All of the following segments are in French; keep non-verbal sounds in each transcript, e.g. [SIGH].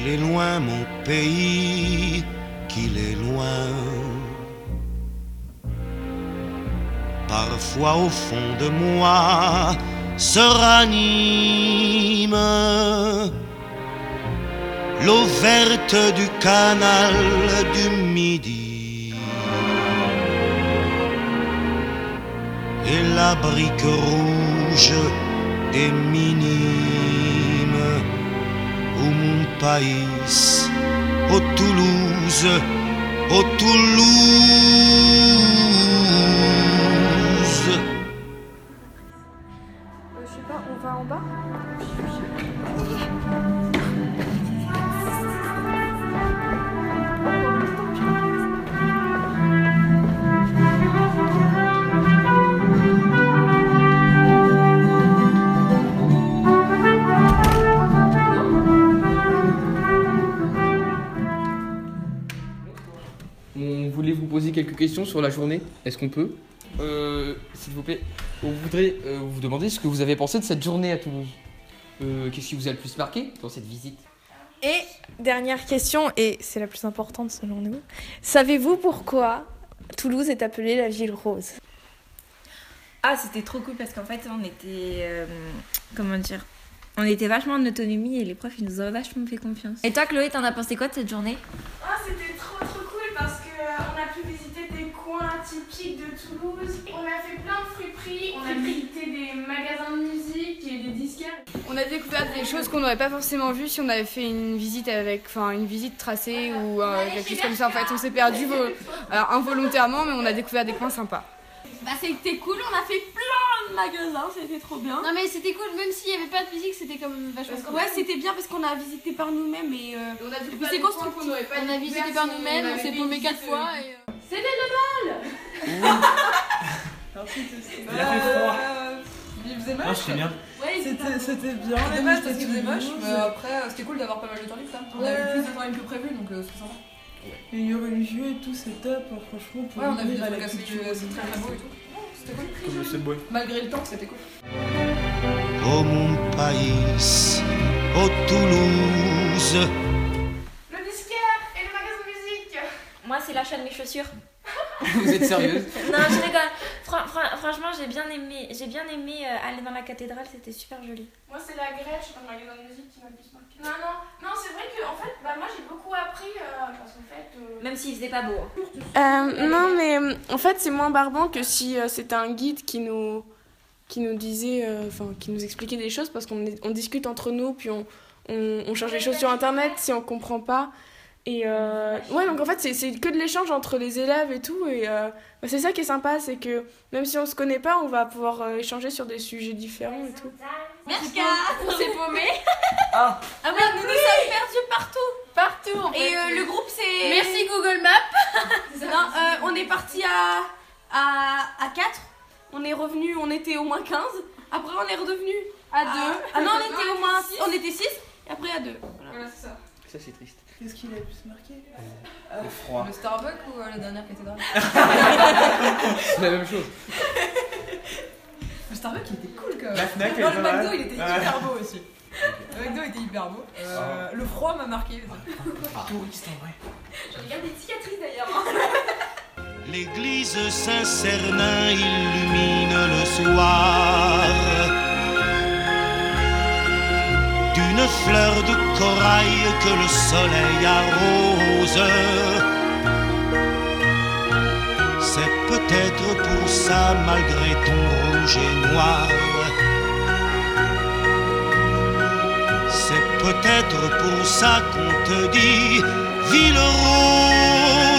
Qu'il est loin mon pays, qu'il est loin. Parfois au fond de moi se ranime l'eau verte du canal du Midi et la brique rouge des au pays, au Toulouse, au Toulouse. je sais pas, on va en bas? On voulait vous poser quelques questions sur la journée. Est-ce qu'on peut Euh, S'il vous plaît, on voudrait euh, vous demander ce que vous avez pensé de cette journée à Toulouse. Euh, Qu'est-ce qui vous a le plus marqué dans cette visite? Et dernière question, et c'est la plus importante selon nous. Savez-vous pourquoi Toulouse est appelée la ville rose? Ah, c'était trop cool parce qu'en fait, on était. euh, comment dire On était vachement en autonomie et les profs, ils nous ont vachement fait confiance. Et toi, Chloé, t'en as pensé quoi de cette journée? Ah, c'était coins typiques de Toulouse. On a fait plein de friperies, on a visité des magasins de musique et des disquaires. On a découvert des choses qu'on n'aurait pas forcément vues si on avait fait une visite avec, enfin une visite tracée ou euh, quelque chose comme ça. En fait, on s'est perdu vo- euh, involontairement, mais on a découvert des coins sympas. Bah c'était cool, on a fait plein de magasins, c'était trop bien. Non mais c'était cool, même s'il n'y avait pas de musique, c'était quand même vachement cool. Ouais, c'était bien parce qu'on a visité par nous-mêmes et euh, On a c'est constructif. qu'on n'aurait pas On a visité par on nous-mêmes, on s'est paumé quatre fois. euh, Et, euh, C'était le bal Il a fait froid. Il faisait moche. c'était bien. Ouais, C'était c'était bien. Les euh, dommage parce qu'il faisait moche, mais après euh, c'était cool d'avoir pas mal de temps libre. ça. On a Ouais. eu plus de temps libre que prévu donc euh, c'était sympa. Les lieux religieux et tout, c'est top, hein, franchement. Pour Ouais, on a vu des ouvrir à trucs la assez culture. euh, c'est très très beau et tout. Non, C'était cool. Comme le subway. Malgré le temps, c'était cool. Au mon pays, au Toulouse. De mes chaussures. [LAUGHS] Vous êtes sérieuse? Non, je rigole. Fran- fran- franchement, j'ai bien aimé, j'ai bien aimé euh, aller dans la cathédrale, c'était super joli. Moi c'est la Grèce dans le magasin de musique qui m'a plus marqué. Non, non, non, c'est vrai que en fait, bah, moi j'ai beaucoup appris euh, parce qu'en fait. euh, Même s'il faisait pas beau. hein. Euh, non, mais en fait, c'est moins barbant que si euh, c'était un guide qui nous, qui nous disait, euh, enfin, qui nous expliquait des choses parce qu'on on discute entre nous, puis on, on, on cherche des choses sur internet si on comprend pas. Et euh, ouais, donc en fait, c'est- c'est que de l'échange entre les élèves et tout. Et euh, bah, c'est ça qui est sympa, c'est que même si on se connaît pas, on va pouvoir euh, échanger sur des sujets différents et tout. Merci. On s'est paumé. [LAUGHS] Ah ouais, nous nous sommes perdus partout Partout en Et fait. euh, le groupe c'est... Merci Google Maps [LAUGHS] Non, euh, on est parti à, à, à 4. On est revenu, on était au moins 15. Après, on est redevenu à 2. Ah, non, on était [LAUGHS] au moins on était 6. Et après, à 2. Voilà, c'est ça. Ça c'est triste. Qu'est-ce qui l'a le plus marqué Le froid. Le Starbucks ou euh, la dernière cathédrale [LAUGHS] C'est la même chose. Le Starbucks il était cool quand même. La Fnac, elle Non, le McDo mal. il était hyper beau aussi. Le McDo était hyper beau. Euh, Le froid m'a marqué. Touriste en vrai. Je regarde des cicatrices d'ailleurs. L'église Saint-Cernin illumine le soir d'une fleur de corail que le soleil arrose. C'est peut-être pour ça, malgré ton rouge et noir, c'est peut-être pour ça qu'on te dit ville rose.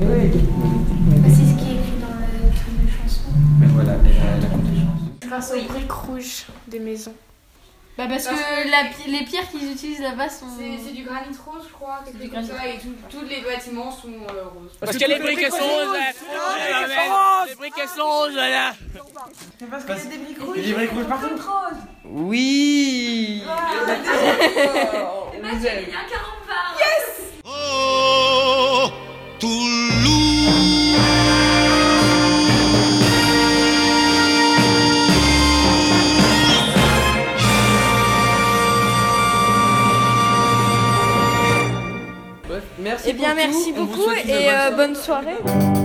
Oui. C'est ce qui est écrit dans le truc de chanson. Mais voilà, la, la contingence. Grâce aux briques rouges des maisons. Bah parce, que, les pierres qu'ils utilisent là-bas sont. C'est du granit rose, je crois. C'est du granit. Et tous les bâtiments sont euh, roses. Parce, parce que, que hein. ah, les briques sont roses là Les briques sont roses là C'est parce que c'est des briques rouges. Des briques rouges partout Oui ah, [LAUGHS] oh. Il y a un 40 merci Eh bien, merci beaucoup et bonne euh, bonne soirée.